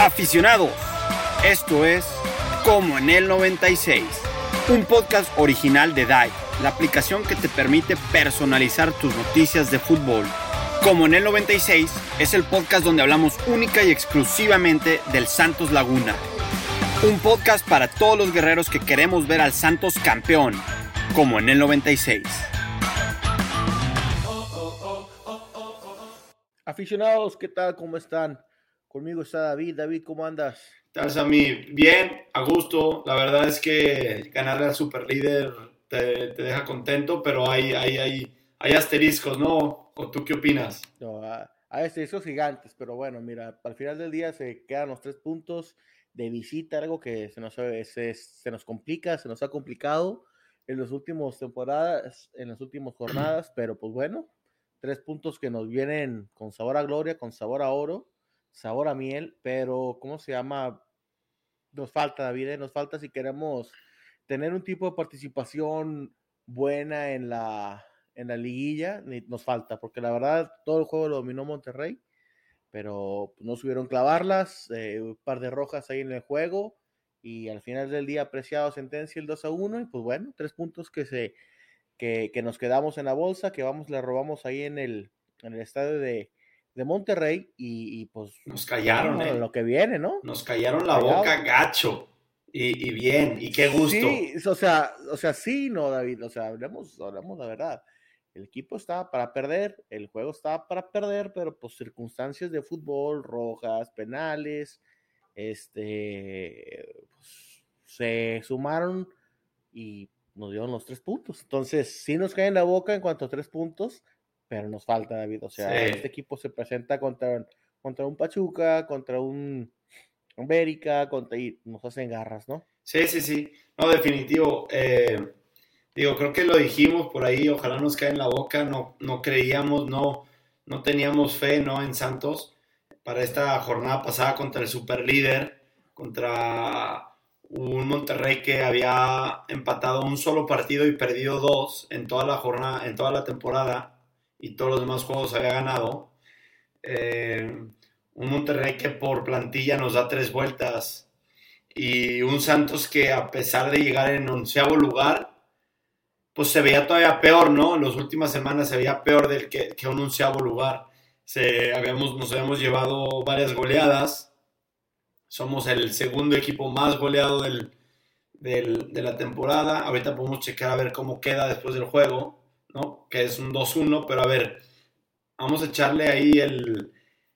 Aficionados, esto es Como en el 96, un podcast original de DAI, la aplicación que te permite personalizar tus noticias de fútbol. Como en el 96 es el podcast donde hablamos única y exclusivamente del Santos Laguna. Un podcast para todos los guerreros que queremos ver al Santos campeón, como en el 96. Aficionados, ¿qué tal? ¿Cómo están? Conmigo está David. David, ¿cómo andas? Estás a mí bien, a gusto. La verdad es que ganarle al superlíder te, te deja contento, pero hay, hay, hay, hay asteriscos, ¿no? ¿O tú qué opinas? No, a asteriscos gigantes, pero bueno, mira, al final del día se quedan los tres puntos de visita, algo que se nos, se, se nos complica, se nos ha complicado en las últimas temporadas, en las últimas jornadas, pero pues bueno, tres puntos que nos vienen con sabor a gloria, con sabor a oro, sabor a miel, pero ¿cómo se llama? Nos falta, David, ¿eh? nos falta si queremos tener un tipo de participación buena en la, en la liguilla, nos falta, porque la verdad todo el juego lo dominó Monterrey, pero no subieron clavarlas, eh, un par de rojas ahí en el juego, y al final del día apreciado sentencia el 2 a 1, y pues bueno, tres puntos que se que, que, nos quedamos en la bolsa, que vamos, le robamos ahí en el, en el estadio de, de Monterrey y, y, pues nos callaron bueno, eh. lo que viene, ¿no? Nos callaron la Callado. boca gacho y, y, bien, y qué gusto. Sí, o sea, o sea, sí, no, David, o sea, hablemos, hablemos la verdad. El equipo estaba para perder, el juego estaba para perder, pero pues circunstancias de fútbol, rojas, penales, este, pues, se sumaron y nos dieron los tres puntos. Entonces, sí nos cae en la boca en cuanto a tres puntos, pero nos falta, David. O sea, sí. este equipo se presenta contra, contra un Pachuca, contra un América, contra y nos hacen garras, ¿no? Sí, sí, sí. No, definitivo. Eh, digo, creo que lo dijimos por ahí, ojalá nos cae en la boca, no, no creíamos, no, no teníamos fe, ¿no? En Santos para esta jornada pasada contra el superlíder, contra un Monterrey que había empatado un solo partido y perdido dos en toda la jornada, en toda la temporada y todos los demás juegos había ganado. Eh, un Monterrey que por plantilla nos da tres vueltas y un Santos que a pesar de llegar en onceavo lugar, pues se veía todavía peor, ¿no? En las últimas semanas se veía peor del que, que un onceavo lugar. Se, habíamos, nos habíamos llevado varias goleadas. Somos el segundo equipo más goleado del, de la temporada. Ahorita podemos checar a ver cómo queda después del juego. Que es un 2-1, pero a ver, vamos a echarle ahí el...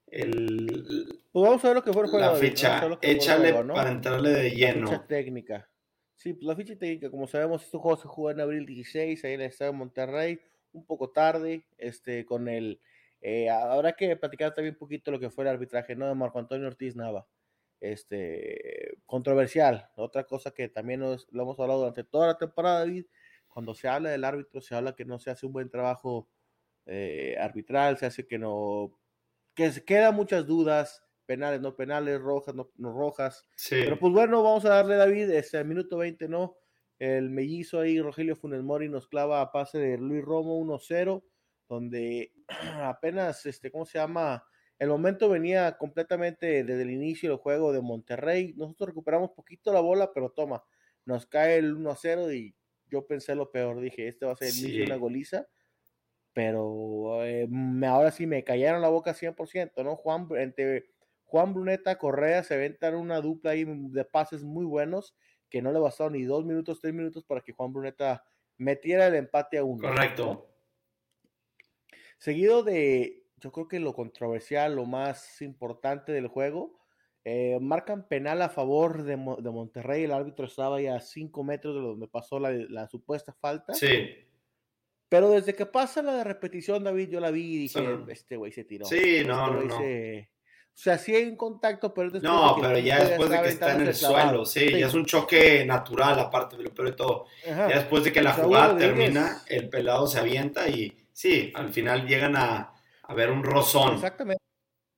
el pues vamos a ver lo que fue el juego. La ficha, ¿no? échale juego, ¿no? para entrarle de lleno. La ficha técnica. Sí, pues la ficha técnica, como sabemos, este juego se jugó en abril 16, ahí en el Estadio de Monterrey, un poco tarde, este, con el... Eh, habrá que platicar también un poquito lo que fue el arbitraje, ¿no? De Marco Antonio Ortiz Nava. Este, controversial. Otra cosa que también nos, lo hemos hablado durante toda la temporada, David, cuando se habla del árbitro, se habla que no se hace un buen trabajo eh, arbitral, se hace que no, que se quedan muchas dudas, penales, no penales, rojas, no, no rojas. Sí. Pero pues bueno, vamos a darle, David, este minuto 20, ¿no? El mellizo ahí, Rogelio Funes Mori, nos clava a pase de Luis Romo 1-0, donde apenas, este, ¿cómo se llama? El momento venía completamente desde el inicio del juego de Monterrey. Nosotros recuperamos poquito la bola, pero toma, nos cae el 1-0 y yo pensé lo peor, dije, este va a ser el inicio de una goliza, pero eh, ahora sí me cayeron la boca 100%, ¿no? Juan, entre Juan Bruneta, Correa se aventan una dupla ahí de pases muy buenos, que no le bastaron ni dos minutos, tres minutos para que Juan Bruneta metiera el empate a uno. Correcto. ¿no? Seguido de, yo creo que lo controversial, lo más importante del juego, eh, marcan penal a favor de, Mo de, Monterrey. El árbitro estaba ya a 5 metros de donde pasó la, la, supuesta falta. Sí. Pero desde que pasa la de repetición, David, yo la vi y dije, este güey se tiró. Sí, este no, no, no. Se... O sea, sí hay un contacto, pero después No, de pero ya después de que está en el suelo, sí, sí, ya es un choque natural, aparte de lo peor de todo. Ajá. Ya después de que la jugada termina, el pelado se avienta y sí, al final llegan a, a ver un rozón. Exactamente.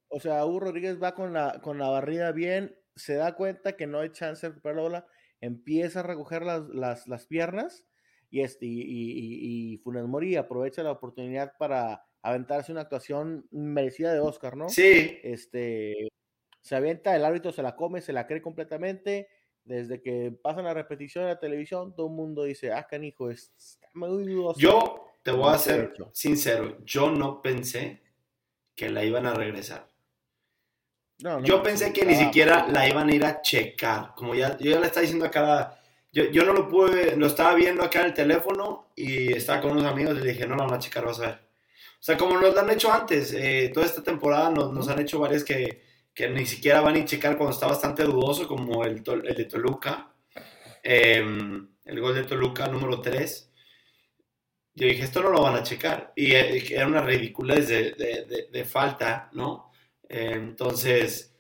O sea, Hugo Rodríguez va con la, con la barrida bien, se da cuenta que no hay chance de recuperar la bola, empieza a recoger las, las, las piernas y, este, y, y, y, Funes Mori aprovecha la oportunidad para aventarse una actuación merecida de Oscar, ¿no? Sí. Este, se avienta, el árbitro se la come, se la cree completamente. Desde que pasan la repetición en la televisión, todo el mundo dice, ah, canijo, está muy dudoso. Yo te voy a ser sincero, yo no pensé que la iban a regresar. Yo pensé que ni siquiera la iban a ir a checar. Como ya, yo ya le estaba diciendo acá, yo, yo no lo pude, lo estaba viendo acá en el teléfono y estaba con unos amigos y le dije, no, la van a checar, vas a ver. O sea, como nos lo han hecho antes, eh, toda esta temporada nos, nos, han hecho varias que, que, ni siquiera van a checar cuando está bastante dudoso, como el, el de Toluca, em, el gol de Toluca número 3. Yo dije, esto no lo van a checar. Y eh, era una ridiculez de, de, de, falta, ¿no? Eh, entonces,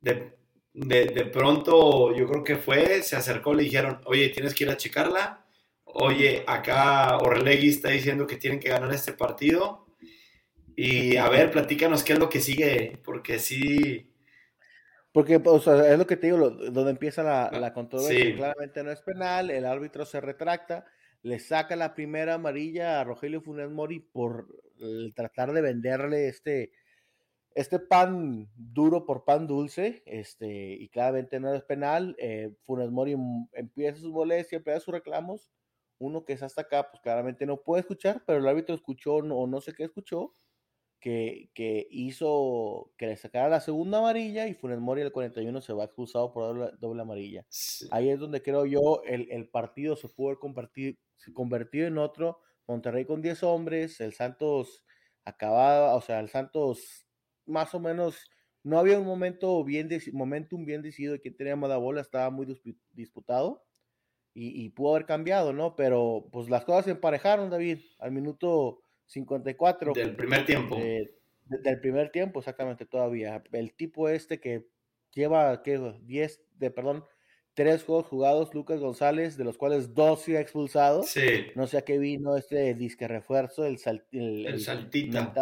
de, de, pronto, yo creo que fue, se acercó, le dijeron, oye, tienes que ir a checarla. Oye, acá Orlegui está diciendo que tienen que ganar este partido. Y a ver, platícanos qué es lo que sigue, porque sí. Porque, o sea, es lo que te digo, donde empieza la, la controversia. Claramente no es penal, el árbitro se retracta le saca la primera amarilla a Rogelio Funes Mori por tratar de venderle este, este pan duro por pan dulce, este, y claramente no es penal. Eh, Funes Mori empieza sus molestias, empieza sus reclamos. Uno que es hasta acá, pues claramente no puede escuchar, pero el árbitro escuchó o no sé qué escuchó, que, hizo que le sacara la segunda amarilla y Funes Mori el 41 se va expulsado por doble, amarilla. Ahí es donde creo yo el, el partido se pudo haber convertido en otro. Monterrey con 10 hombres, el Santos acababa, o sea, el Santos más o menos no había un momento bien momentum bien decidido de quién tenía más la bola, estaba muy disputado y, y, pudo haber cambiado, ¿no? Pero pues las cosas se emparejaron, David, al minuto 54. Del primer tiempo. del primer tiempo, exactamente, todavía. El tipo este que lleva, ¿qué? 10, de, perdón, tres juegos jugados, Lucas González, de los cuales dos se ha expulsado. Sí. No sé a qué vino este disque refuerzo, el, el, el, saltita.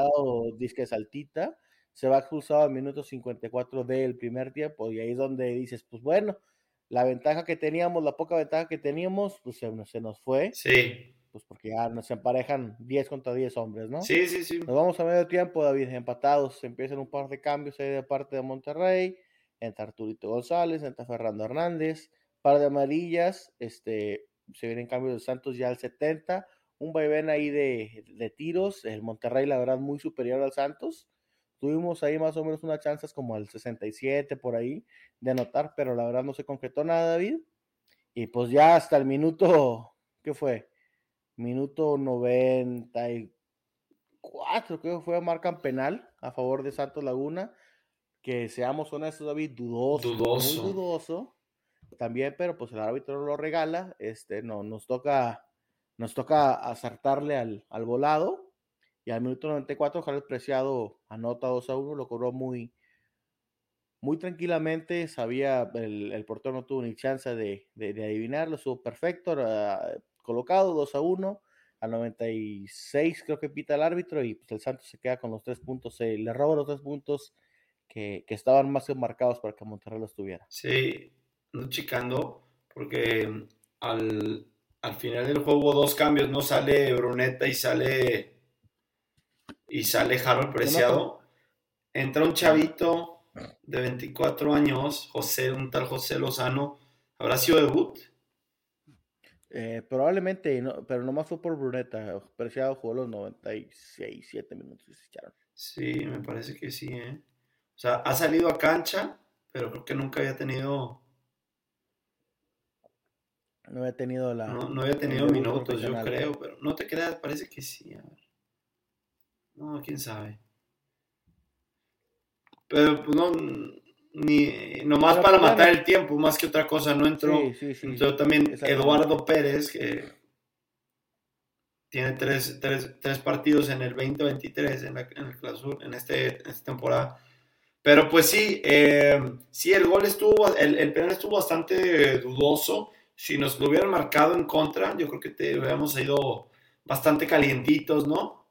disque saltita. Se va expulsado al minuto 54 del primer tiempo y ahí es donde dices, pues bueno, la ventaja que teníamos, la poca ventaja que teníamos, pues se, se nos fue. Sí pues porque ya nos emparejan 10 contra 10 hombres, ¿no? Sí, sí, sí. Nos vamos a medio tiempo, David, empatados. Empiezan un par de cambios ahí de parte de Monterrey. Entra Arturito González, entra Fernando Hernández. Par de amarillas. Este, se vienen cambios de Santos ya al 70. Un vaivén ahí de, de, tiros. El Monterrey, la verdad, muy superior al Santos. Tuvimos ahí más o menos unas chances como al 67 por ahí de anotar, pero la verdad no se concretó nada, David. Y pues ya hasta el minuto, ¿qué fue? minuto 94, creo que fue, marcan penal a favor de Santos Laguna. Que seamos honestos, David, dudoso, dudoso. muy dudoso. También, pero pues el árbitro lo regala. Este, no, nos toca, nos toca acertarle al, al volado. Y al minuto 94, Jared Preciado anota 2 a 1, lo cobró muy, muy tranquilamente. Sabía, el, portero no tuvo ni chance de, de, adivinarlo, estuvo perfecto colocado 2 a 1. A 96 creo que pita el árbitro y pues el Santos se queda con los tres puntos. le roba los tres puntos que, estaban más que marcados para que Monterrey los tuviera. Sí, no chicando, porque al, final del juego hubo dos cambios, no sale Bruneta y sale y sale Harold Preciado. Entra un chavito de 24 años, José, un tal José Lozano. ¿Habrá sido debut? Eh, probablemente, no, pero nomás fue por Bruneta. Preciado jugó los 96, 7 minutos y se echaron. Sí, me parece que sí, ¿eh? O sea, ha salido a cancha, pero creo que nunca había tenido. No había tenido la. No, no había tenido minutos, yo creo, pero no te creas, parece que sí. A ver. No, quién sabe. Pero pues no ni nomás para pues, matar el tiempo, más que otra cosa, no entró. entró también Eduardo Pérez, que tiene tres, partidos en el 2023 en, la, en el clausur, en, este, esta temporada. Pero pues sí, eh, sí, el gol estuvo, el, el penal estuvo bastante dudoso. Si nos lo hubieran marcado en contra, yo creo que te hubiéramos ido bastante calientitos, ¿no?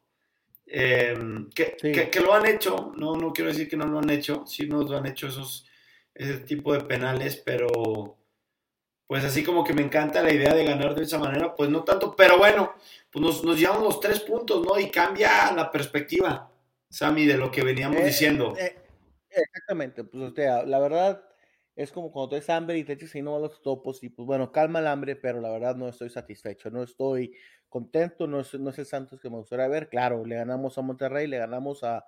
Em, que, que, lo han hecho, no, no quiero decir que no lo han hecho, sí nos lo han hecho esos, ese tipo de penales, pero pues así como que me encanta la idea de ganar de esa manera, pues no tanto, pero bueno, pues nos, nos llevamos los tres puntos, ¿no? Y cambia la perspectiva, Sammy, de lo que veníamos eh, diciendo. Eh, Exactamente, pues o sea, la verdad es como cuando tienes hambre y te echas ahí no los topos y pues bueno, calma el hambre, pero la verdad no estoy satisfecho, no estoy contento, no es, no es el Santos que me gustaría ver, claro, le ganamos a Monterrey, le ganamos a,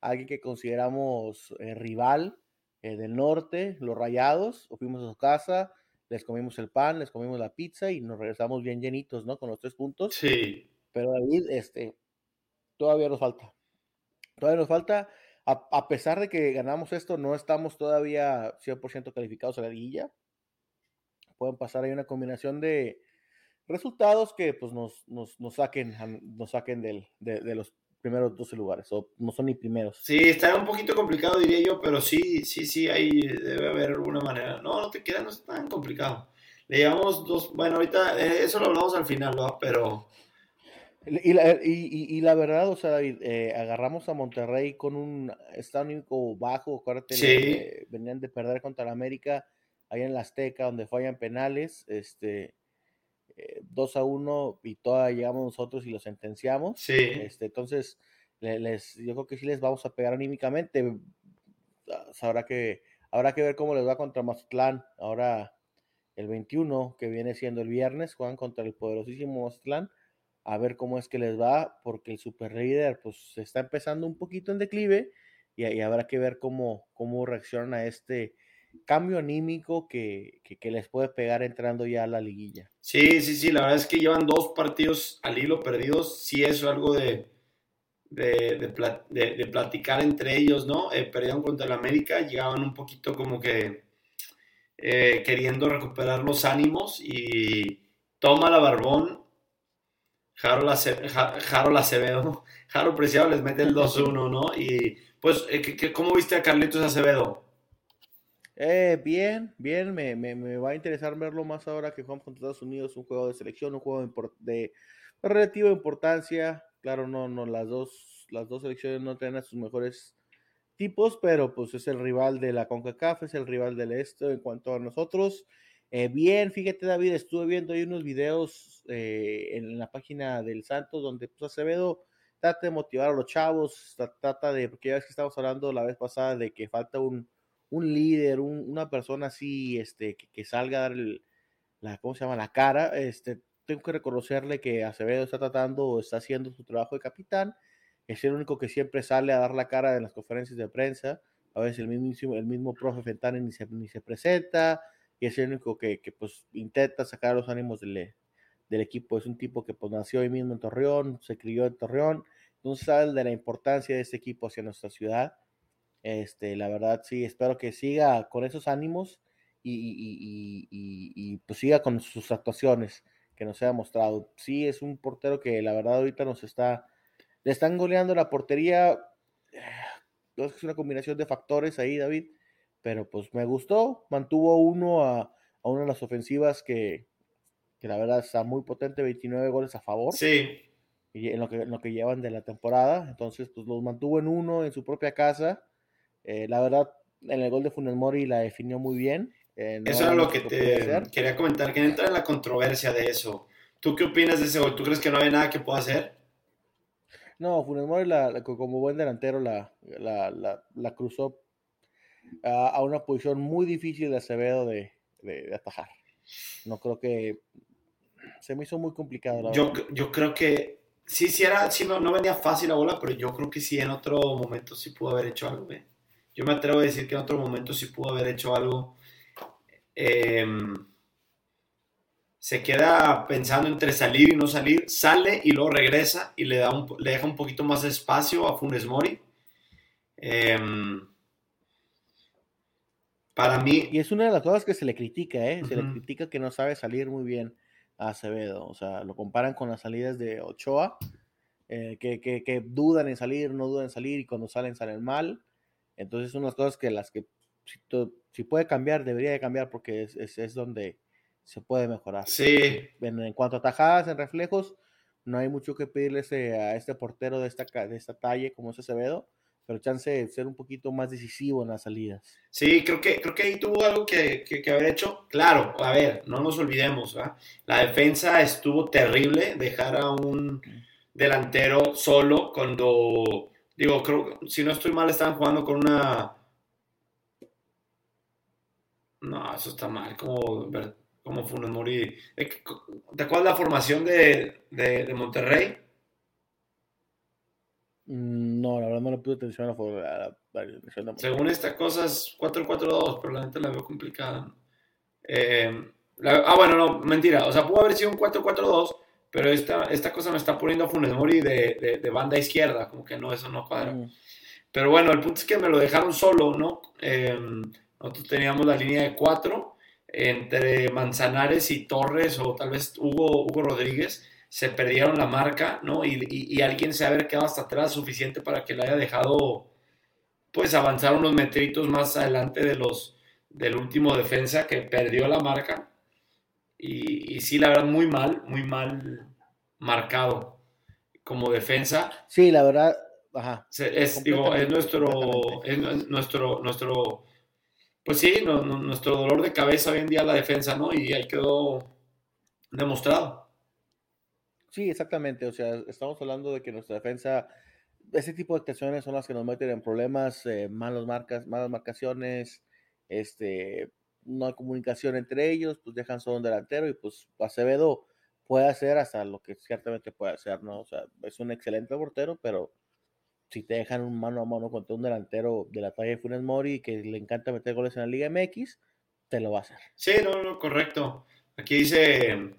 alguien que consideramos eh, rival eh, del norte, los Rayados, fuimos a su casa, les comimos el pan, les comimos la pizza y nos regresamos bien llenitos, ¿no? Con los tres puntos. Sí. Pero David, este, todavía nos falta. Todavía nos falta, a, pesar de que ganamos esto, no estamos todavía 100% calificados a la liguilla. Pueden pasar ahí una combinación de resultados que pues nos, nos, nos saquen, nos saquen del, de, de, los primeros 12 lugares, o no son ni primeros. Sí, está un poquito complicado, diría yo, pero sí, sí, sí, ahí debe haber alguna manera. No, no te queda, no es tan complicado. Le llevamos dos, bueno, ahorita eh, eso lo hablamos al final, ¿no? Pero... Y la, y, y la verdad, o sea, David, eh, agarramos a Monterrey con un estado único bajo, acuérdate, sí. venían de perder contra la América, allá en la Azteca, donde fallan penales, este, 2 a 1 y todavía llegamos nosotros y lo sentenciamos. Sí. Este, entonces, les, yo creo que sí les vamos a pegar anímicamente. Ah, habrá que, habrá que ver cómo les va contra Mazatlán. Ahora, el 21, que viene siendo el viernes, juegan contra el poderosísimo Mazatlán. A ver cómo es que les va, porque el Super Raider pues está empezando un poquito en declive y, y habrá que ver cómo, cómo reaccionan a este, cambio anímico que, que, les puede pegar entrando ya a la liguilla. Sí, sí, sí, la verdad es que llevan dos partidos al hilo perdidos, sí es algo de, de, de, platicar entre ellos, ¿no? Eh, perdieron contra el América, llegaban un poquito como que eh, queriendo recuperar los ánimos y toma la barbón. Harold, Acevedo, Harold Preciado les mete el 2-1, ¿no? Y pues, eh, ¿cómo viste a Carlitos Acevedo? Eh, bien, bien, me, me, me, va a interesar verlo más ahora que jugamos contra Estados Unidos, un juego de selección, un juego de, relativa importancia. Claro, no, no, las dos, las dos selecciones no tienen a sus mejores tipos, pero pues es el rival de la CONCACAF, es el rival del este en cuanto a nosotros. Eh, bien, fíjate David, estuve viendo ahí unos videos eh, en la página del Santos donde pues Acevedo trata de motivar a los chavos, trata de, porque ya ves que estábamos hablando la vez pasada de que falta un, un líder, una persona así, este, que, salga a dar la, ¿cómo se llama? La cara, este, tengo que reconocerle que Acevedo está tratando, está haciendo su trabajo de capitán, es el único que siempre sale a dar la cara en las conferencias de prensa, a veces el mismo, el mismo profe Fentani ni se, ni se presenta, y es el único que, que pues intenta sacar los ánimos del, del, equipo, es un tipo que pues nació ahí mismo en Torreón, se crió en Torreón, entonces sabe de la importancia de este equipo hacia nuestra ciudad, este, la verdad, sí, espero que siga con esos ánimos y, pues siga con sus actuaciones que nos ha mostrado. Sí, es un portero que la verdad ahorita nos está, le están goleando la portería. Es una combinación de factores ahí, David, pero pues me gustó. Mantuvo uno a, una de las ofensivas que, que, la verdad está muy potente, 29 goles a favor. Sí. Y en lo que, en lo que llevan de la temporada. Entonces, pues los mantuvo en uno en su propia casa eh, la verdad, en el gol de Funes Mori la definió muy bien. Eh, eso era lo que te quería comentar, que entra en la controversia de eso. ¿Tú qué opinas de ese gol? ¿Tú crees que no hay nada que pueda hacer? No, Funes Mori, la, como buen delantero, la, la, cruzó a, una posición muy difícil de Acevedo de, de, atajar. No creo que. Se me hizo muy complicado. yo, yo creo que sí, sí, era, sí no, no, venía fácil la bola, pero yo creo que sí en otro momento sí pudo haber hecho algo. ¿eh? Yo me atrevo a decir que en otro momento sí pudo haber hecho algo. Em, se queda pensando entre salir y no salir, sale y luego regresa y le, da un, le deja un poquito más de espacio a Funes Mori. Em, para mí. Y es una de las cosas que se le critica, ¿eh? Se le critica que no sabe salir muy bien a Acevedo. O sea, lo comparan con las salidas de Ochoa, eh, que, que, dudan en salir, no dudan en salir y cuando salen salen mal. Entonces son unas cosas que las que si, puede cambiar, debería de cambiar porque es, es, donde se puede mejorar. Sí. En, cuanto a tajadas, en reflejos, no hay mucho que pedirle a este portero de esta, de esta talla como es Acevedo, pero chance de ser un poquito más decisivo en las salidas. Sí, creo que, creo que ahí tuvo algo que, que, haber hecho. Claro, a ver, no nos olvidemos, la defensa estuvo terrible, dejar a un delantero solo cuando Digo, creo, si no estoy mal, estaban jugando con una. No, eso está mal. Como, como Funes Mori. ¿Te acuerdas la formación de, de, de Monterrey? Mm, no, la verdad no le puse atención a la formación. Según estas cosas, 4-4-2, pero la neta la veo complicada. Eh, la, ah, bueno, no, mentira. O sea, pudo haber sido un 4-4-2 pero esta, esta cosa me está poniendo a Funes Mori de, de, banda izquierda, como que no, eso no cuadra. Mm. Pero bueno, el punto es que me lo dejaron solo, ¿no? Eh, nosotros teníamos la línea de 4 entre Manzanares y Torres, o tal vez Hugo, Hugo Rodríguez se perdieron la marca, ¿no? Y, y, alguien se haber quedado hasta atrás suficiente para que le haya dejado, pues, avanzar unos metritos más adelante de los, del último defensa que perdió la marca. Y, y sí, la verdad, muy mal, muy mal marcado como defensa. Sí, la verdad, ajá. Es, digo, es nuestro, es nuestro, nuestro, pues sí, nuestro dolor de cabeza hoy en día la defensa, ¿no? Y ahí quedó demostrado. Sí, exactamente. O sea, estamos hablando de que nuestra defensa, ese tipo de actuaciones son las que nos meten en problemas, eh, malas marcas, malas marcaciones, este, no hay comunicación entre ellos, pues dejan solo un delantero y pues Acevedo puede hacer hasta lo que ciertamente puede hacer, ¿no? O sea, es un excelente portero, pero si te dejan un mano a mano contra un delantero de la talla de Funes Mori que le encanta meter goles en la Liga MX, te lo va a hacer. Sí, no, no, correcto. Aquí dice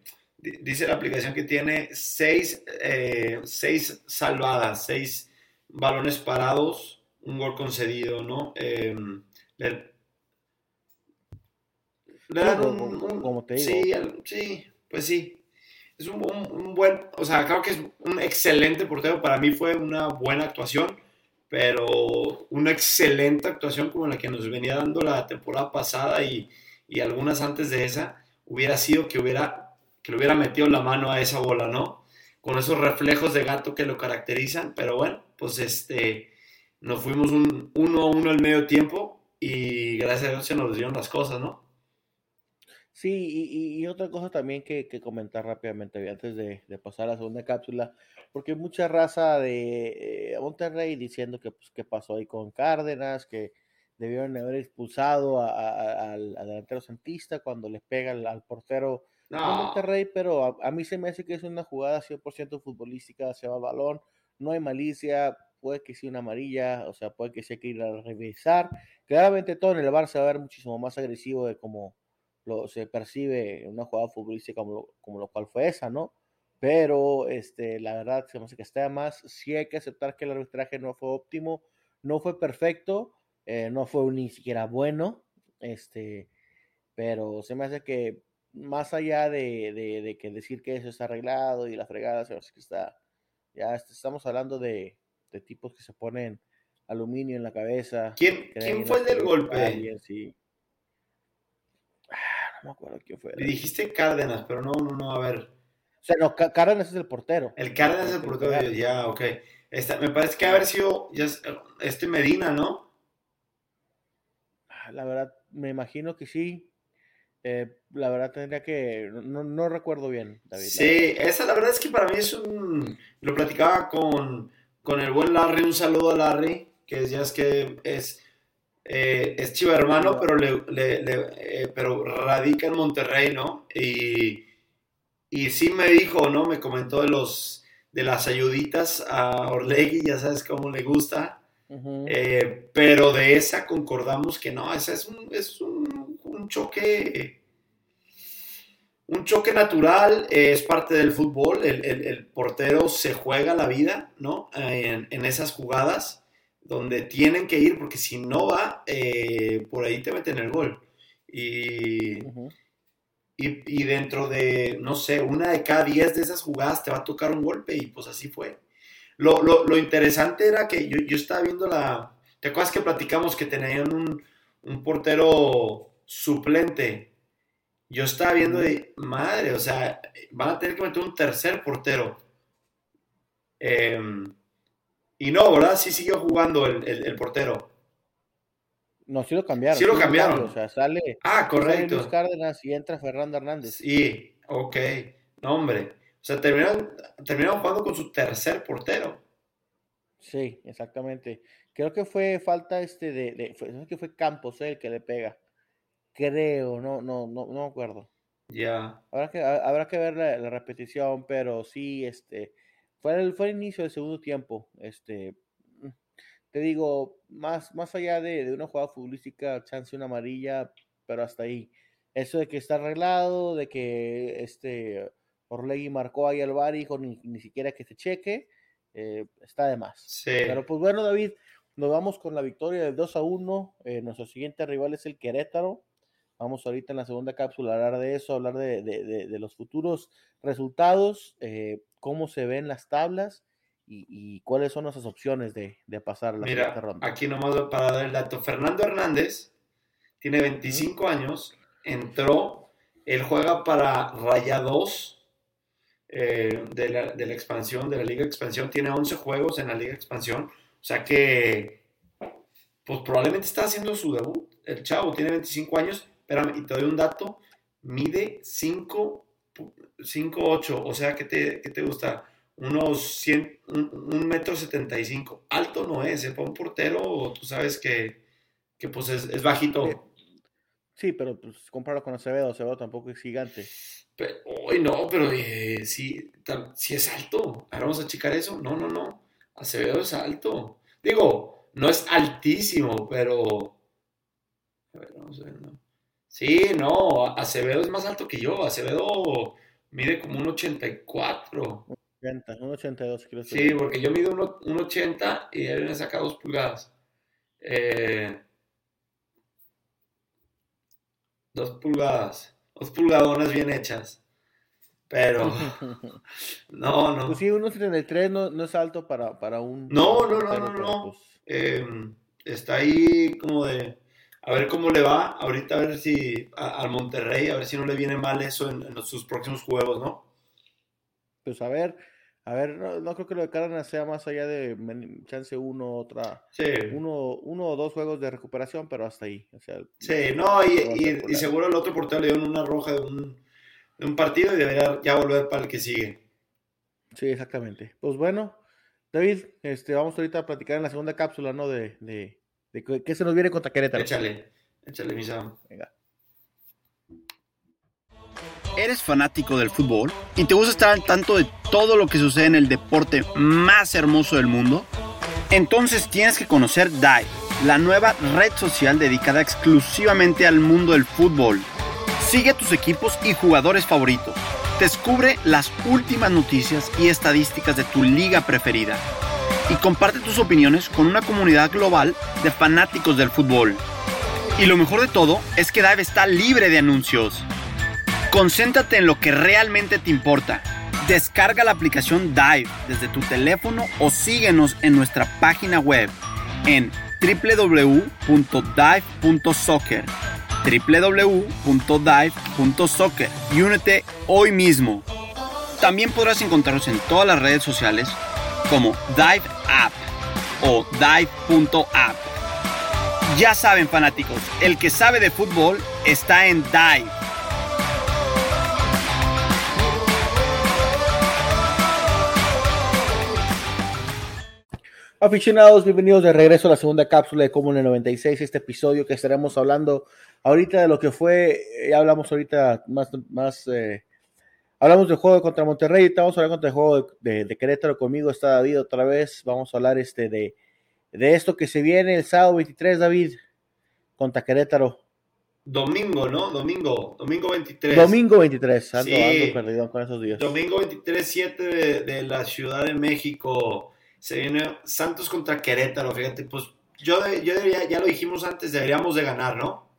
dice la aplicación que tiene seis, eh, seis salvadas, seis balones parados, un gol concedido, ¿no? Eh, como te digo. Sí, sí, pues sí. Es un, un, buen, o sea, creo que es un excelente portero. Para mí fue una buena actuación, pero una excelente actuación como la que nos venía dando la temporada pasada y, y algunas antes de esa, hubiera sido que hubiera que le hubiera metido la mano a esa bola, ¿no? Con esos reflejos de gato que lo caracterizan, pero bueno, pues este, nos fuimos un 1 a 1 al medio tiempo y gracias a Dios se nos dieron las cosas, ¿no? Sí, y, otra cosa también que, comentar rápidamente antes de, pasar a la segunda cápsula, porque mucha raza de eh, Monterrey diciendo que pues, qué pasó ahí con Cárdenas, que debieron haber expulsado al, delantero santista cuando le pega al portero no. Monterrey, pero a, mí se me hace que es una jugada 100% futbolística, se va balón, no hay malicia, puede que sea una amarilla, o sea, puede que sea que ir a revisar. Claramente todo en el bar se va a ver muchísimo más agresivo de como lo, se percibe en una jugada futbolística como lo, como lo cual fue esa, ¿no? Pero este, la verdad se me hace que está más. Sí hay que aceptar que el arbitraje no fue óptimo, no fue perfecto, eh, no fue ni siquiera bueno, este, pero se me hace que más allá de, que decir que eso está arreglado y la fregada, que está, ya estamos hablando de, tipos que se ponen aluminio en la cabeza. ¿Quién, fue el del golpe? Ah, no me acuerdo quién fue. Le dijiste Cárdenas, pero no, no, no, a ver. O sea, no, Cárdenas es el portero. El Cárdenas es el portero, ya, ok. me parece que haber sido este Medina, ¿no? Ah, la verdad, me imagino que sí. Eh, la verdad tendría que, no, recuerdo bien, David. Sí, esa la verdad es que para mí es un, lo platicaba con, con el buen Larry, un saludo a Larry, que ya es que es, eh, es chivo hermano, pero, le, eh, pero radica en Monterrey, ¿no? Y, y sí me dijo, ¿no? Me comentó de los de las ayuditas a Orlegui, ya sabes cómo le gusta. pero de esa concordamos que no, esa es un, es un un choque, un choque natural, es parte del fútbol, el, portero se juega la vida, ¿no? En, esas jugadas donde tienen que ir, porque si no va, eh, por ahí te meten el gol. Y, y, dentro de, no sé, una de cada diez de esas jugadas te va a tocar un golpe y pues así fue. Lo, interesante era que yo, yo, estaba viendo la... ¿Te acuerdas que platicamos que tenían un, un portero suplente. Yo estaba viendo de madre, o sea, van a tener que meter un tercer portero. Em, y no, ¿verdad? Sí siguió jugando el, portero. No, sí lo cambiaron. Sí lo cambiaron. o sea, sale. Ah, correcto. Cárdenas y entra Fernando Hernández. Sí, ok. No, hombre. O sea, terminaron, terminaron jugando con su tercer portero. Sí, exactamente. Creo que fue falta este de. de fue, que fue Campos eh, el que le pega. creo, no, no, no, no me acuerdo. Ya. Habrá que, habrá que ver la, repetición, pero sí, este, fue el, fue el inicio del segundo tiempo. Este, mm, te digo, más, más allá de, de una jugada futbolística, chance una amarilla, pero hasta ahí. Eso de que está arreglado, de que este Orlegui marcó ahí al bar y dijo ni, ni siquiera que se cheque, eh, está de más. Sí. Pero pues bueno, David, nos vamos con la victoria del 2 a 1. Eh, nuestro siguiente rival es el Querétaro. Vamos ahorita en la segunda cápsula a hablar de eso, hablar de, de, de, los futuros resultados, eh, cómo se ven las tablas y, y, cuáles son nuestras opciones de, pasar la Mira, ronda. Aquí nomás para dar el dato. Fernando Hernández tiene 25 años, entró, él juega para Rayados eh, de, la, de la expansión, de la Liga Expansión, tiene 11 juegos en la Liga Expansión, o sea que pues probablemente está haciendo su debut. El chavo tiene 25 años espérame, y te doy un dato, mide 5, 5, 8, o sea, ¿qué te, qué te gusta? Unos 100, un, metro 75. Alto no es, ¿eh? para un portero, tú sabes que, que pues es, es bajito. Sí, pero pues compáralo con Acevedo, Acevedo tampoco es gigante. Hoy no, pero eh, sí, sí es alto. Ahora vamos a checar eso. No, no, no. Acevedo es alto. Digo, no es altísimo, pero. A ver, vamos a ver, ¿no? Sí, no, Acevedo es más alto que yo. Acevedo mide como un 84. Un 82, creo. Sí, porque yo mido un, 80 y él me saca dos pulgadas. Eh, dos pulgadas. Dos pulgadonas bien hechas. Pero. No, no. Pues sí, 1.73 no, no es alto para, para un. No, no, no, no, no. Pues em, está ahí como de a ver cómo le va. Ahorita a ver si al Monterrey, a ver si no le viene mal eso en, sus próximos juegos, ¿no? Pues a ver, a ver, no, creo que lo de Cárdenas sea más allá de chance uno, otra, sí. uno, uno o dos juegos de recuperación, pero hasta ahí. O sea, sí, no, y, seguro el otro portero le dio una roja de un, de un partido y debería ya volver para el que sigue. Sí, exactamente. Pues bueno, David, este, vamos ahorita a platicar en la segunda cápsula, ¿no? De, de, qué se nos viene contra Querétaro. Échale, échale, misa. Venga. ¿Eres fanático del fútbol y te gusta estar al tanto de todo lo que sucede en el deporte más hermoso del mundo? Entonces tienes que conocer DIVE, la nueva red social dedicada exclusivamente al mundo del fútbol. Sigue a tus equipos y jugadores favoritos. Descubre las últimas noticias y estadísticas de tu liga preferida y comparte tus opiniones con una comunidad global de fanáticos del fútbol. Y lo mejor de todo es que Dive está libre de anuncios. Concéntrate en lo que realmente te importa. Descarga la aplicación Dive desde tu teléfono o síguenos en nuestra página web en www.dive.soccer www.dive.soccer y únete hoy mismo. También podrás encontrarnos en todas las redes sociales como Dive App o Dive.app. Ya saben fanáticos, el que sabe de fútbol está en Dive. Aficionados, bienvenidos de regreso a la segunda cápsula de Comune 96, este episodio que estaremos hablando ahorita de lo que fue, ya hablamos ahorita más, más eh, Hablamos del juego contra Monterrey, estamos hablando del juego de, Querétaro. Conmigo está David otra vez. Vamos a hablar este de, de esto que se viene el sábado 23, David, contra Querétaro. Domingo, ¿no? Domingo, domingo 23. Domingo 23, ando, perdido con esos días. Domingo 23, 7 de, la Ciudad de México. Se viene Santos contra Querétaro, fíjate, pues yo, yo debería, ya lo dijimos antes, deberíamos de ganar, ¿no?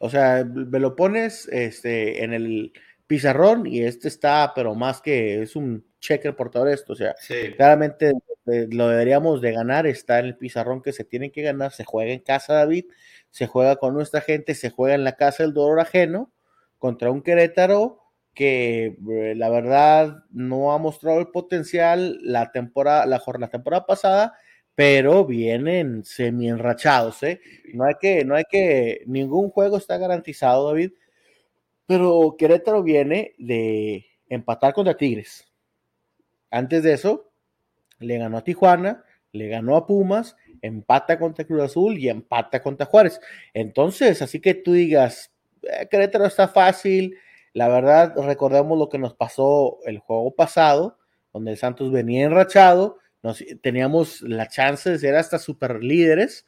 O sea, me lo pones este, en el pizarrón y este está, pero más que es un checker por todo esto, o sea, claramente eh, lo deberíamos de ganar, está en el pizarrón que se tiene que ganar, se juega en casa David, se juega con nuestra gente, se juega en la casa del dolor ajeno contra un Querétaro que eh, la verdad no ha mostrado el potencial la temporada, la jornada temporada pasada, pero vienen semi enrachados, ¿eh? No hay que, no hay que, ningún juego está garantizado, David pero Querétaro viene de empatar contra Tigres. Antes de eso, le ganó a Tijuana, le ganó a Pumas, empata contra Cruz Azul y empata contra Juárez. Entonces, así que tú digas, eh, Querétaro está fácil. La verdad, recordemos lo que nos pasó el juego pasado, donde Santos venía enrachado, nos, teníamos la chance de ser hasta super líderes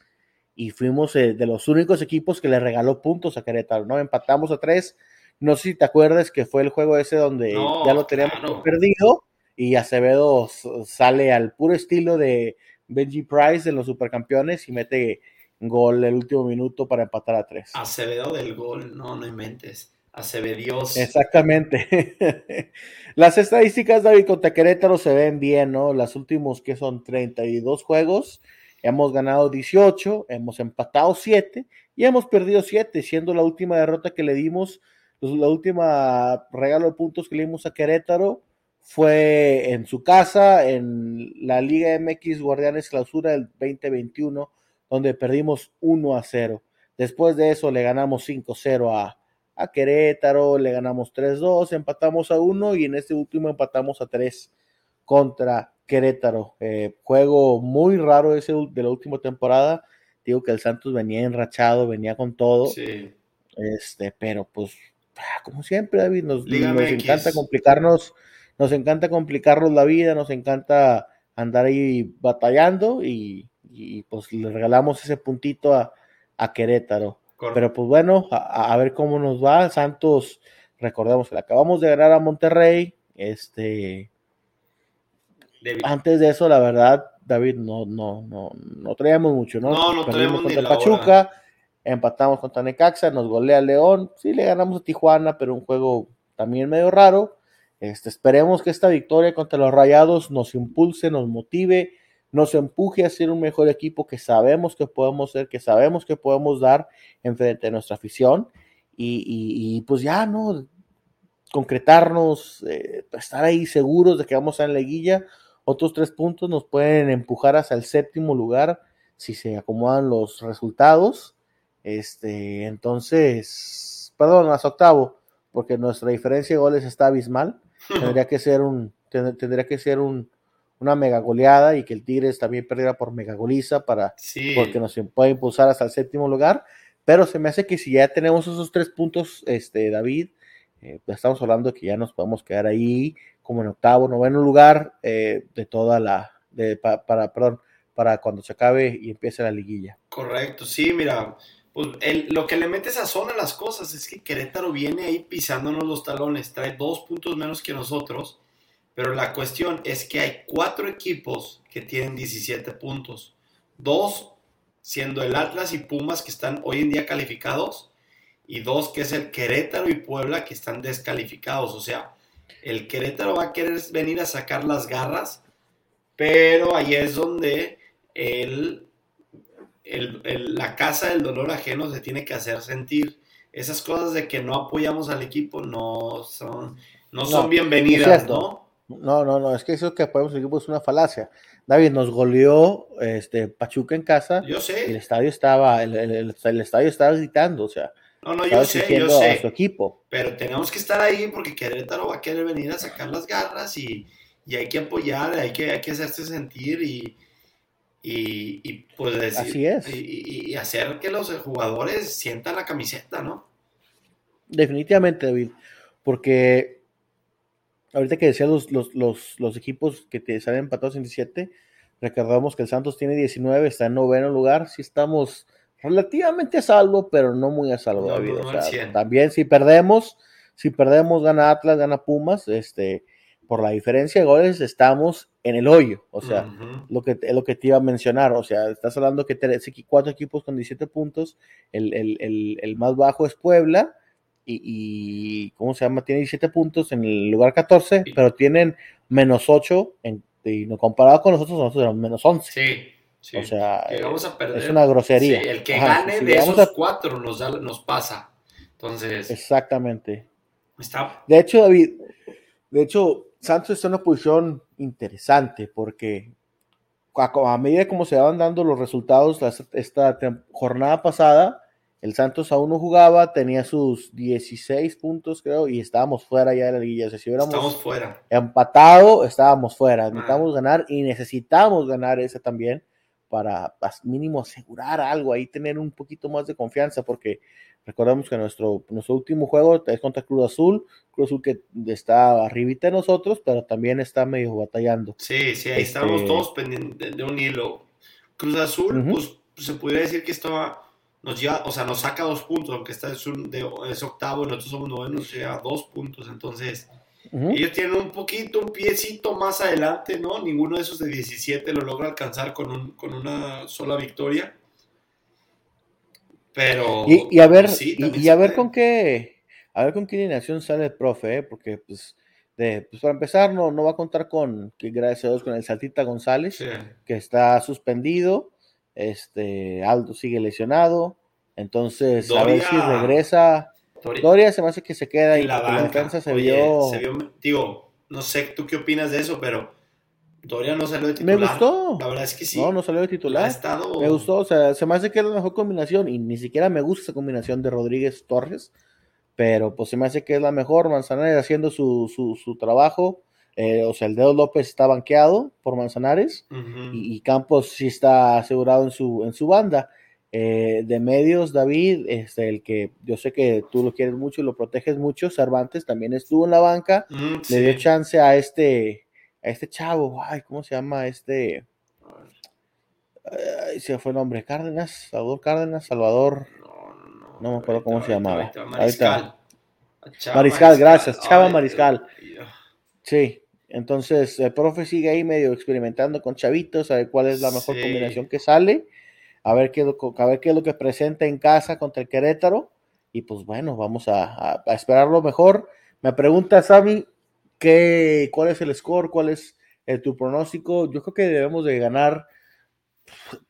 y fuimos eh, de los únicos equipos que le regaló puntos a Querétaro, ¿no? Empatamos a tres. No sé si te acuerdas que fue el juego ese donde ya lo teníamos perdido y Acevedo sale al puro estilo de Benji Price en los supercampeones y mete gol el último minuto para empatar a tres. Acevedo del gol, no, no inventes. Acevedios. Exactamente. Las estadísticas, David, contra Querétaro se ven bien, ¿no? Las últimos que son 32 juegos Hemos ganado 18, hemos empatado 7 y hemos perdido 7, siendo la última derrota que le dimos, la última regalo de puntos que le dimos a Querétaro fue en su casa, en la Liga MX Guardianes Clausura del 2021, donde perdimos 1 a 0. Después de eso le ganamos 5-0 a, a Querétaro, le ganamos 3-2, empatamos a 1 y en este último empatamos a 3 contra Querétaro. Eh, juego muy raro ese de la última temporada. Digo que el Santos venía enrachado, venía con todo. Sí. Este, pero pues, como siempre, David, nos, encanta complicarnos, nos encanta complicarnos la vida, nos encanta andar ahí batallando y, pues le regalamos ese puntito a, Querétaro. Pero pues bueno, a, a, ver cómo nos va. Santos, recordemos que le acabamos de ganar a Monterrey. Este, antes de eso, la verdad, David, no, no, no, no traíamos mucho, ¿no? No, no traíamos contra ni Pachuca, empatamos contra Necaxa, nos golea León, sí le ganamos a Tijuana, pero un juego también medio raro. Este, esperemos que esta victoria contra los Rayados nos impulse, nos motive, nos empuje a ser un mejor equipo que sabemos que podemos ser, que sabemos que podemos dar en frente a nuestra afición. Y, y, pues ya, ¿no? Concretarnos, eh, estar ahí seguros de que vamos a la liguilla otros tres puntos nos pueden empujar hacia el séptimo lugar si se acomodan los resultados. Este, entonces, perdón, hasta octavo, porque nuestra diferencia de goles está abismal. tendría que ser un, tendría que ser un, una mega goleada y que el Tigres también perdiera por mega goliza para porque nos puede impulsar hasta el séptimo lugar. Pero se me hace que si ya tenemos esos tres puntos, este, David, eh, pues estamos hablando de que ya nos podemos quedar ahí como en octavo, noveno lugar eh, de toda la, de, para, perdón, para cuando se acabe y empiece la liguilla. Correcto, sí, mira, pues lo que le mete sazón a las cosas es que Querétaro viene ahí pisándonos los talones, trae dos puntos menos que nosotros, pero la cuestión es que hay cuatro equipos que tienen 17 puntos, dos siendo el Atlas y Pumas que están hoy en día calificados, y dos que es el Querétaro y Puebla que están descalificados, o sea, el Querétaro va a querer venir a sacar las garras, pero ahí es donde el, la casa del dolor ajeno se tiene que hacer sentir. Esas cosas de que no apoyamos al equipo no son, no son bienvenidas, ¿no? No, no, no, es que eso que apoyamos al equipo es una falacia. David nos goleó este, Pachuca en casa. Yo sé. El estadio estaba, el, el estadio estaba gritando, o sea, no, no, yo sé, yo sé. su equipo. Pero tenemos que estar ahí porque Querétaro va a querer venir a sacar las garras y, hay que apoyar, hay que, hay que hacerse sentir y, y, pues decir, Así es. Y, hacer que los jugadores sientan la camiseta, ¿no? Definitivamente, David. Porque ahorita que decían los, los, equipos que te salen empatados en 17, recordamos que el Santos tiene 19, está en noveno lugar. Si estamos relativamente a salvo, pero no muy a salvo, David. también si perdemos, si perdemos, gana Atlas, gana Pumas, este, por la diferencia de goles estamos en el hoyo. O sea, lo que lo que te iba a mencionar. O sea, estás hablando que tres, cuatro equipos con 17 puntos, el, más bajo es Puebla. Y, ¿cómo se llama? Tiene 17 puntos en el lugar 14, pero tienen menos 8 en, y comparado con nosotros, nosotros tenemos menos 11. Sí. O sea, es una grosería. el que gane de esos cuatro nos, nos pasa. Entonces. Exactamente. De hecho, David, de hecho, Santos está en una posición interesante porque a, medida como se van dando los resultados, esta jornada pasada, el Santos aún no jugaba, tenía sus 16 puntos, creo, y estábamos fuera ya de la liguilla. O sea, si hubiéramos Estamos fuera. empatado, estábamos fuera. Ah. Necesitamos ganar y necesitamos ganar ese también para mínimo asegurar algo, ahí tener un poquito más de confianza, porque recordemos que nuestro, nuestro último juego es contra Cruz Azul, Cruz Azul que está arribita de nosotros, pero también está medio batallando. Sí, sí, ahí Este- estábamos todos pendientes de un hilo. Cruz Azul, pues se pudiera decir que estaba, nos lleva, o sea, nos saca dos puntos, aunque está es, un, de, es octavo y nosotros somos novenos, nos lleva dos puntos. Entonces, ellos tienen un poquito, un piecito más adelante, ¿no? Ninguno de esos de 17 lo logra alcanzar con, un, con una sola victoria. Pero. Y, y a ver, sí, y- a ver con qué, a ver con qué alineación sale el profe, ¿eh? porque pues, de, pues para empezar no, no va a contar con, que gracias a Dios, con el Saltita González, Sí. que está suspendido, este, Aldo sigue lesionado, entonces a ver si Doria- regresa, Tori- Doria se me hace que se queda y la banca. defensa se Oye, vio, se vio- Digo, no sé tú qué opinas de eso, pero Doria no salió de me titular. gustó, La verdad es que sí. no, no salió de Ha titular, estado. me gustó, o sea, se me hace que es la mejor combinación y ni siquiera me gusta esa combinación de Rodríguez Torres, pero pues se me hace que es la mejor, Manzanares haciendo su, su, su trabajo, eh, o sea, el dedo López está banqueado por Manzanares y, y Campos sí está asegurado en su, en su banda. Eh, de medios, David, este, el que yo sé que tú lo quieres mucho y lo proteges mucho, Cervantes también estuvo en la banca, Mm, le sí. dio chance a este, a este chavo, ay, ¿cómo se llama este? Ay, se fue el nombre, Cárdenas, Salvador Cárdenas, Salvador, No, no, no. No me acuerdo cómo se llamaba. ahorita, Mariscal. Mariscal, gracias, Chava Ay, Mariscal. Dios sí. Entonces, el profe sigue ahí medio experimentando con chavitos, a ver cuál es la mejor Sí. combinación que sale, a ver qué, es lo, a ver qué es lo que presenta en casa contra el Querétaro. Y pues bueno, vamos a, a- a esperar lo mejor. Me pregunta Sammy, ¿qué, ¿cuál es el score? ¿Cuál es eh, tu pronóstico? Yo creo que debemos de ganar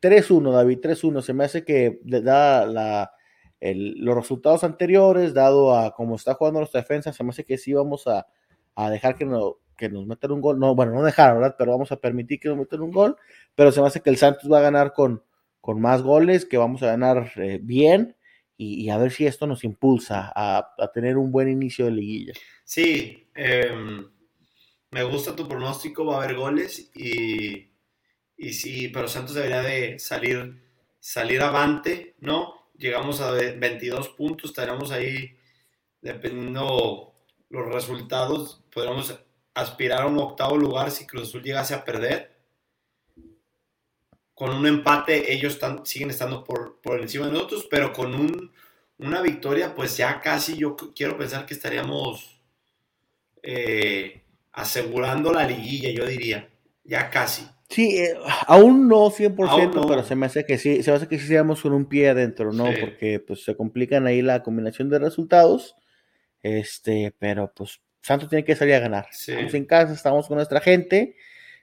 3-1, David, 3-1. Se me hace que da la, el- los resultados anteriores, dado a cómo está jugando nuestra defensa, se me hace que sí vamos a, a dejar que, no- que nos metan un gol. No, bueno, no dejar, ¿verdad? Pero vamos a permitir que nos metan un gol. Pero se me hace que el Santos va a ganar con, con más goles, que vamos a ganar eh, bien. Y, a ver si esto nos impulsa a, a tener un buen inicio de liguilla. Sí, em, me gusta tu pronóstico, va a haber goles y, y sí, pero Santos debería de salir, salir avante, ¿no? Llegamos a ve- 22 puntos, estaremos ahí, dependiendo los resultados, podríamos aspirar a un octavo lugar si Cruz Azul llegase a perder. Con un empate ellos están, siguen estando por, por encima de nosotros, pero con un, una victoria, pues ya casi yo quiero pensar que estaríamos eh, asegurando la liguilla, yo diría. Ya casi. Sí, eh, aún no 100%, Aún no. pero se me hace que sí, se me hace que sí seamos con un pie adentro, ¿no? Sí. Porque pues se complican ahí la combinación de resultados. Este, pero pues Santos tiene que salir a ganar. Sí. Estamos en casa, estamos con nuestra gente,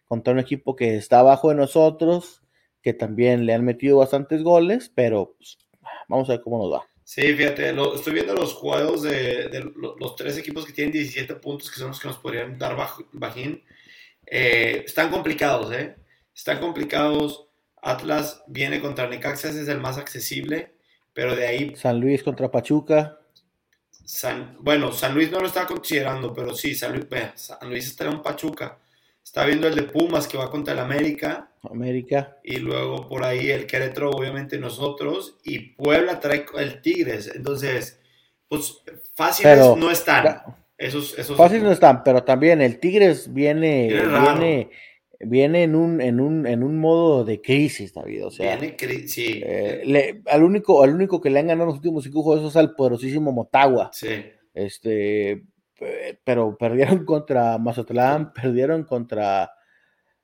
contra un equipo que está abajo de nosotros, que también le han metido bastantes goles, pero pues, vamos a ver cómo nos va. Sí, fíjate, lo- estoy viendo los juegos de, de lo- los tres equipos que tienen 17 puntos, que son los que nos podrían dar baj- bajín. Eh, están complicados, ¿eh? Están complicados. Atlas viene contra Necaxa, ese es el más accesible, pero de ahí San Luis contra Pachuca. San, bueno, San Luis no lo estaba considerando, pero sí, San Luis, San Luis está en Pachuca. Está viendo el de Pumas que va contra el América. América. Y luego por ahí el Querétaro, obviamente nosotros. Y Puebla trae el Tigres. Entonces, pues fáciles Pero- no están. Ya, Esos, esos, Fácil no están, pero también el Tigres viene, Viene raro. viene, viene en un, en un, en un modo de crisis, David. O sea, Viene cri- sí, eh, le- al único, al único que le han ganado los últimos cinco juegos es al poderosísimo Motagua. sí. Este, pero perdieron contra Mazatlán, perdieron contra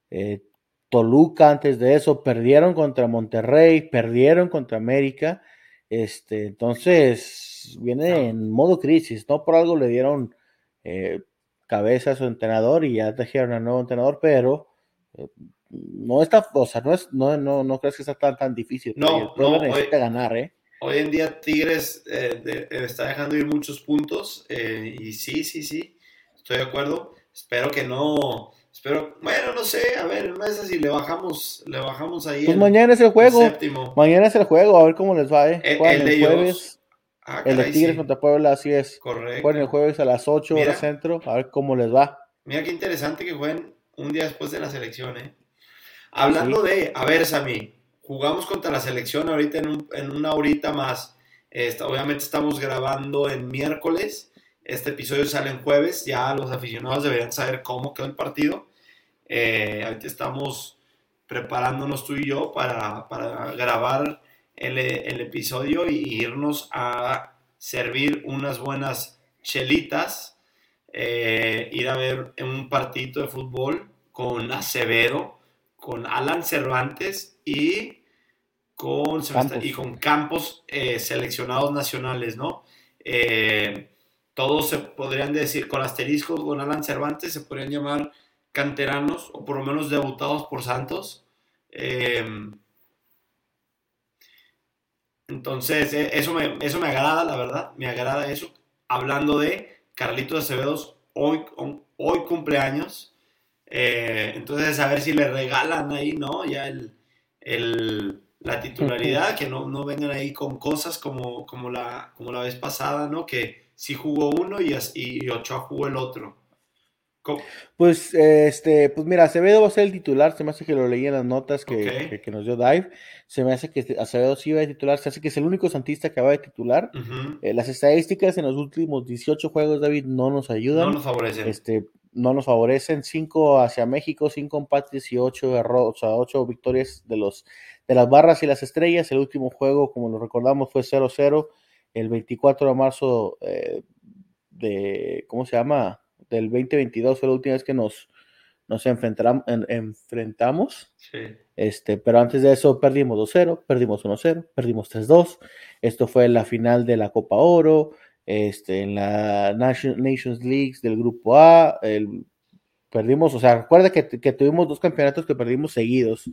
eh, Toluca antes de eso, perdieron contra Monterrey, perdieron contra América. Este, entonces viene en modo crisis, no por algo le dieron eh, cabeza a su entrenador y ya trajeron al nuevo entrenador, pero eh, no está, o sea, no es, no, no, no crees que está tan, tan difícil. No, no, necesita oye. ganar, ¿eh? Hoy en día Tigres eh, de- eh, está dejando ir muchos puntos. eh, y sí, sí, sí. Estoy de acuerdo. Espero que no. Espero, bueno, no sé, a ver, no es así, le bajamos, le bajamos ahí. Pues el- mañana es el juego. el séptimo. Mañana es el juego, a ver cómo les va, ¿eh? El- Juegan el de el jueves. Ah, El de caray, Tigres sí, contra Puebla, así es. correcto. Juegan el jueves a las 8 Mira. horas centro, a ver cómo les va. Mira qué interesante que jueguen un día después de la selección, ¿eh? Hablando de, a ver, Sammy, jugamos contra la selección ahorita en, un- en una horita más. Obviamente estamos grabando en miércoles. Este episodio sale en jueves. Ya los aficionados deberían saber cómo quedó el partido. Eh, ahorita estamos preparándonos tú y yo para, grabar el, episodio y irnos a servir unas buenas chelitas eh, ir a ver un partido de fútbol con Acevedo, con Alan Cervantes y con, Campos. y con Campos eh, seleccionados nacionales, ¿no? Eh, todos se podrían decir, con asteriscos, con Alan Cervantes se podrían llamar canteranos o por lo menos debutados por Santos. Eh, entonces, eso me, eso me agrada, la verdad, me agrada eso. Hablando de Carlitos Acevedos, hoy, hoy cumpleaños. Entonces, a ver si le regalan ahí, ¿no? Ya el, el- la titularidad, que no, no vengan ahí con cosas como, como, la, como la vez pasada, ¿no? Que sí jugó uno y, y Ochoa jugó el otro. Co- Pues, este, pues mira, Acevedo va a ser el titular, se me hace que lo leí en las notas que, que- que nos dio Dive, se me hace que Acevedo sí va de titular, se hace que es el único santista que va de titular. Eh, las estadísticas en los últimos 18 juegos, David, no nos ayudan. No nos favorecen. este, no nos favorecen. 5 hacia México, 5 empates y 8 o sea, ocho victorias de, los, de las barras y las estrellas. El último juego, como lo recordamos, fue 0-0 el 24 de marzo eh, de, ¿cómo se llama? Del 2022 fue la última vez que nos, nos enfrentam- en- enfrentamos. Sí. Este, pero antes de eso perdimos 2-0, perdimos 1-0, perdimos 3-2. Esto fue la final de la Copa Oro, este, en la Nation- Nations League del Grupo A. perdimos, o sea, recuerda que, tuvimos dos campeonatos que perdimos seguidos,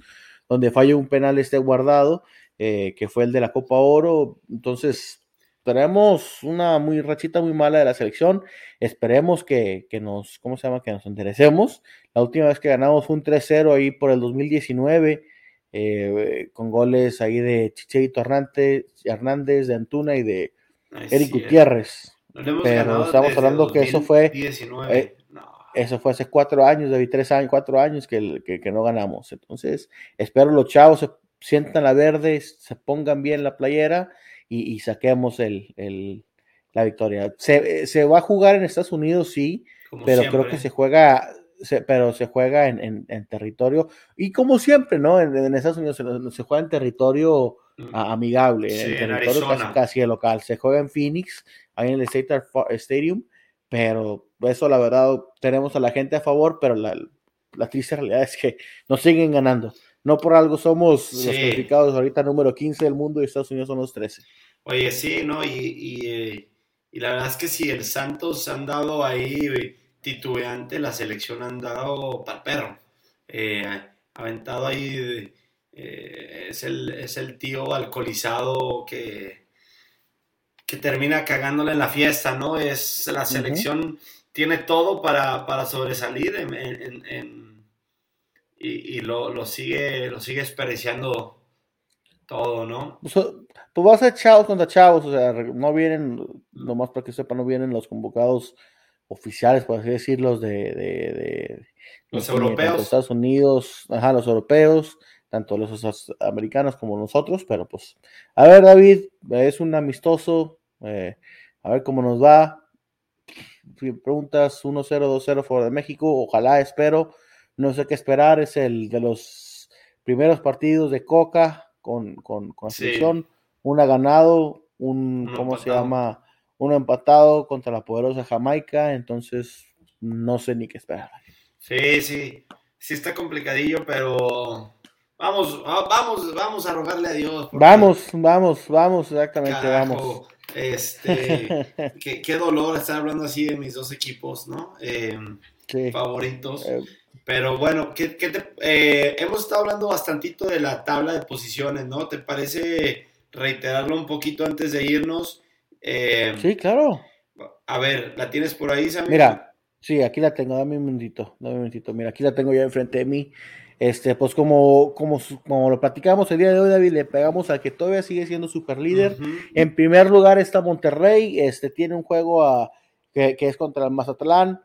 donde falló un penal este guardado, eh, que fue el de la Copa Oro. Entonces, tenemos una muy rachita muy mala de la selección. Esperemos que, que nos, ¿cómo se llama? Que nos enderecemos. La última vez que ganamos fue un 3-0 ahí por el 2019, eh, con goles ahí de Chicharito Hernández, Hernández, de Antuna y de Eric Gutiérrez. no pero estamos hablando que eso fue, 2019. eh, No. Eso fue hace cuatro años, David, tres años, cuatro años que, que, que no ganamos. Entonces, espero los chavos se sientan la verde, se pongan bien la playera y, y saquemos el, el- la victoria. Se, se va a jugar en Estados Unidos, sí, Como pero siempre. creo que se juega, se- pero se juega en, en- en territorio, y como siempre, ¿no? En, en Estados Unidos se, se juega en territorio Mm. a- amigable, Sí, en territorio casi, Arizona. casi el local. Se juega en Phoenix, ahí en el State Stadium, pero eso la verdad tenemos a la gente a favor, pero la, la triste realidad es que nos siguen ganando. No por algo somos Sí. los clasificados ahorita número 15 del mundo y Estados Unidos son los 13. Oye, sí, ¿no? Y, y, eh, y la verdad es que si el Santos han dado ahí eh, titubeante, la selección han dado para perro. Eh, aventado ahí, eh, es, el, es el tío alcoholizado que, que termina cagándole en la fiesta, ¿no? Es la selección, tiene todo para, para sobresalir en, en- en- y, y lo, lo sigue, lo sigue desperdiciando todo, ¿no? Pues, pues va a ser chavos contra chavos, o sea, no vienen, nomás para que sepa, no vienen los convocados oficiales, por así decirlo, de, de, de- Los de- europeos. Estados Unidos, ajá, los europeos, tanto los americanos como nosotros, pero pues, a ver, David, es un amistoso, eh, a ver cómo nos va. Preguntas 1-0, 2-0 fuera de México, ojalá, espero, no sé qué esperar, es el de los primeros partidos de Coca con, con, con Sí. una ganado, un, Uno ¿cómo se llama? Uno empatado contra la poderosa Jamaica, entonces no sé ni qué esperar. Sí, sí, sí está complicadillo, pero vamos, va- vamos, vamos a rogarle a Dios. Vamos, vamos, vamos, exactamente, vamos. este, qué, qué dolor estar hablando así de mis dos equipos, ¿no? Eh, Sí. favoritos. Eh, Pero bueno, ¿qué, qué te- eh, hemos estado hablando bastantito de la tabla de posiciones, ¿no? ¿Te parece reiterarlo un poquito antes de irnos? Eh, sí, claro. A ver, ¿la tienes por ahí, Sammy? Mira, Sí, aquí la tengo, dame un minutito, dame un minutito. Mira, aquí la tengo ya enfrente de mí. Este, pues como, como, como lo platicamos el día de hoy, David, le pegamos al que todavía sigue siendo super líder. En primer lugar está Monterrey, este, tiene un juego a, que, es contra el Mazatlán.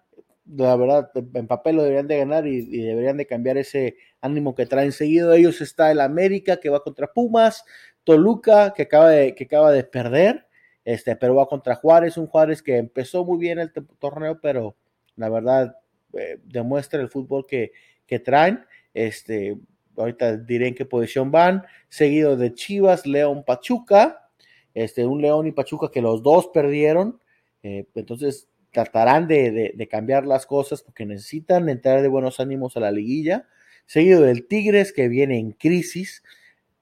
La verdad, en papel lo deberían de ganar y, deberían de cambiar ese ánimo que traen seguido. Ellos está el América, que va contra Pumas, Toluca, que acaba de, que acaba de perder, este, pero va contra Juárez, un Juárez que empezó muy bien el torneo, pero la verdad eh, demuestra el fútbol que, que traen. Este, ahorita diré en qué posición van, seguido de Chivas, León, Pachuca, este, un León y Pachuca que los dos perdieron, eh, entonces tratarán de, cambiar las cosas porque necesitan entrar de buenos ánimos a la liguilla, seguido del Tigres que viene en crisis,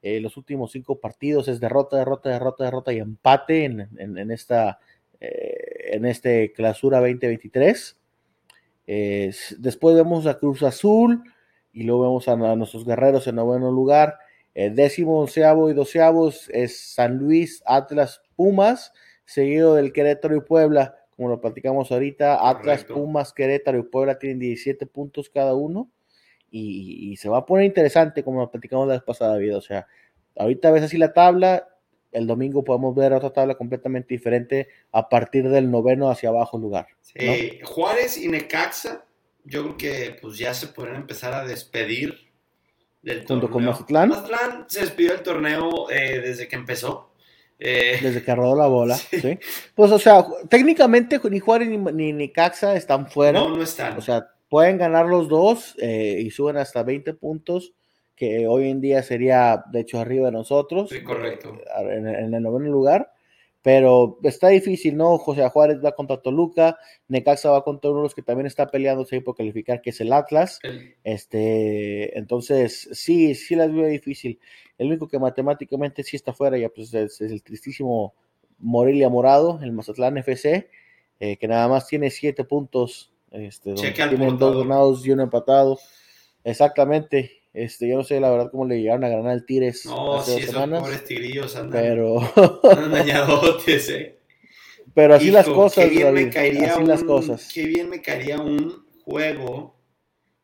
eh, los últimos cinco partidos es derrota, derrota, derrota, derrota y empate en, en, esta, en este clausura 2023. después vemos a Cruz Azul, y luego vemos a, nuestros guerreros en noveno lugar. Décimo, onceavo y doceavos es San Luis, Atlas, Pumas, seguido del Querétaro y Puebla. Como lo platicamos ahorita, Atlas, Pumas, Querétaro y Puebla tienen 17 puntos cada uno. Y, se va a poner interesante, como platicamos la vez pasada, vida. O sea, ahorita ves así la tabla. El domingo podemos ver otra tabla completamente diferente a partir del noveno hacia abajo lugar. Juárez y Necaxa yo creo que pues ya se pueden empezar a despedir del Junto con Mazatlán. Mazatlán se despidió del torneo eh, desde que empezó. Eh, desde que rodó la bola, sí. Pues, o sea, técnicamente ni Juárez ni, ni, Caxa están fuera. No, no están. O sea, pueden ganar los dos eh, y suben hasta 20 puntos, que hoy en día sería, de hecho, arriba de nosotros. Sí, correcto. en, en el noveno lugar pero está difícil, ¿no? José Juárez va contra Toluca, Necaxa va contra uno de los que también está peleándose por calificar, que es el Atlas. Este, entonces, sí, sí las veo difícil. El único que matemáticamente sí está fuera ya pues es, el tristísimo Morelia Morado, el Mazatlán FC, eh, que nada más tiene siete puntos, este, tienen dos ganados y uno empatado. Exactamente. Este, yo no sé la verdad cómo le llegaron a ganar al Tigres no, hace dos semanas. pobres tigrillos andan, pero dañadotes, eh. Pero así las cosas, qué bien me caería un, las cosas. Qué bien me caería un juego,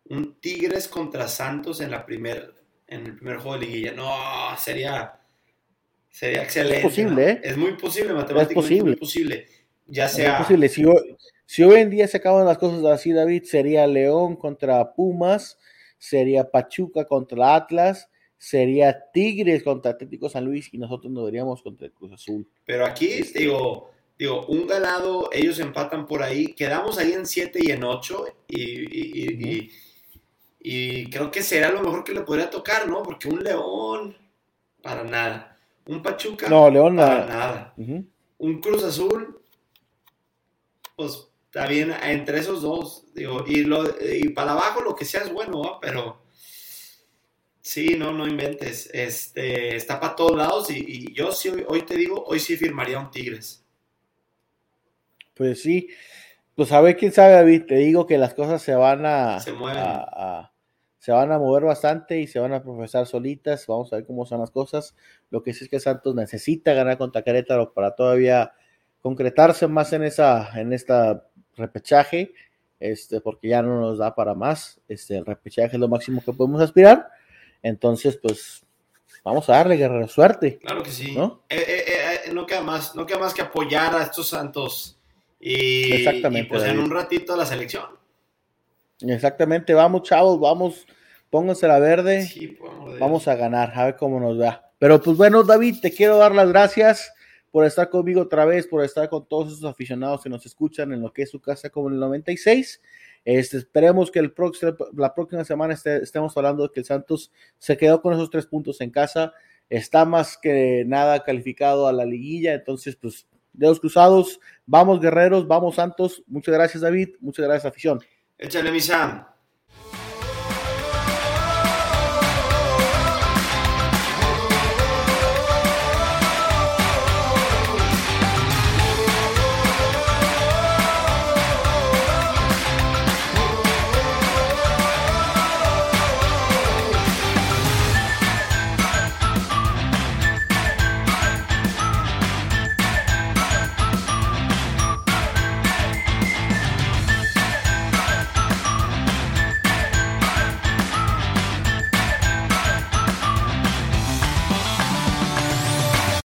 un Tigres contra Santos en la primer, en el primer juego de liguilla. No, sería, sería excelente. Es posible, ¿eh? Es muy posible, matemáticamente es posible. muy posible. Ya sea. Es posible. Si, si hoy en día se acaban las cosas así, David, sería León contra Pumas sería Pachuca contra Atlas, sería Tigres contra Atlético San Luis y nosotros nos veríamos contra el Cruz Azul. Pero aquí, digo, digo, un ganado, ellos empatan por ahí, quedamos ahí en 7 y en 8 y, y, creo que será lo mejor que le podría tocar, ¿no? Porque un León, para nada. Un Pachuca, no, León, para nada. Un Cruz Azul, pues Está bien, entre esos dos, digo, y, lo, y para abajo lo que sea es bueno, pero sí, no, no inventes. Este, está para todos lados y, yo sí, hoy te digo, hoy sí firmaría un Tigres. Pues sí, pues a ver quién sabe, David, te digo que las cosas se van a... Se mueven. se van a mover bastante y se van a profesar solitas, vamos a ver cómo son las cosas. Lo que sí es que Santos necesita ganar contra Querétaro para todavía concretarse más en esa en esta repechaje, este, porque ya no nos da para más. Este, el repechaje es lo máximo que podemos aspirar. Entonces, pues, vamos a darle guerra suerte. Claro que sí. ¿no? Eh, eh, eh, no, queda más, no queda más que apoyar a estos santos y, Exactamente, pues en un ratito la selección. Exactamente, vamos chavos, vamos, pónganse la verde, vamos a ganar, a ver cómo nos va. Pero pues bueno, David, te quiero dar las gracias por estar conmigo otra vez, por estar con todos esos aficionados que nos escuchan en lo que es su casa como en el 96. Este, esperemos que el próximo, la próxima semana estemos hablando de que el Santos se quedó con esos tres puntos en casa, está más que nada calificado a la liguilla, entonces pues dedos cruzados, vamos guerreros, vamos Santos, muchas gracias David, muchas gracias afición. Échale mi.